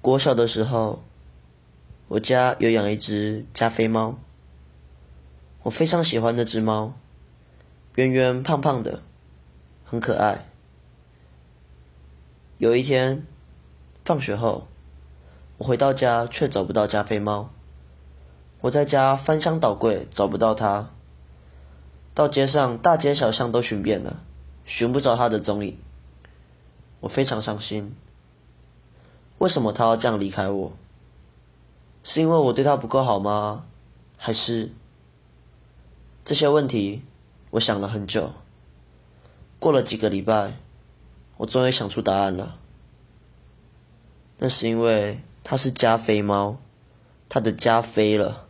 国小的时候，我家有养一只加菲猫，我非常喜欢那只猫，圆圆胖胖的，很可爱。有一天，放学后，我回到家却找不到加菲猫，我在家翻箱倒柜找不到它，到街上大街小巷都寻遍了，寻不着它的踪影，我非常伤心。为什么他要这样离开我？是因为我对他不够好吗？还是这些问题？我想了很久。过了几个礼拜，我终于想出答案了。那是因为他是加菲猫，他的加菲了。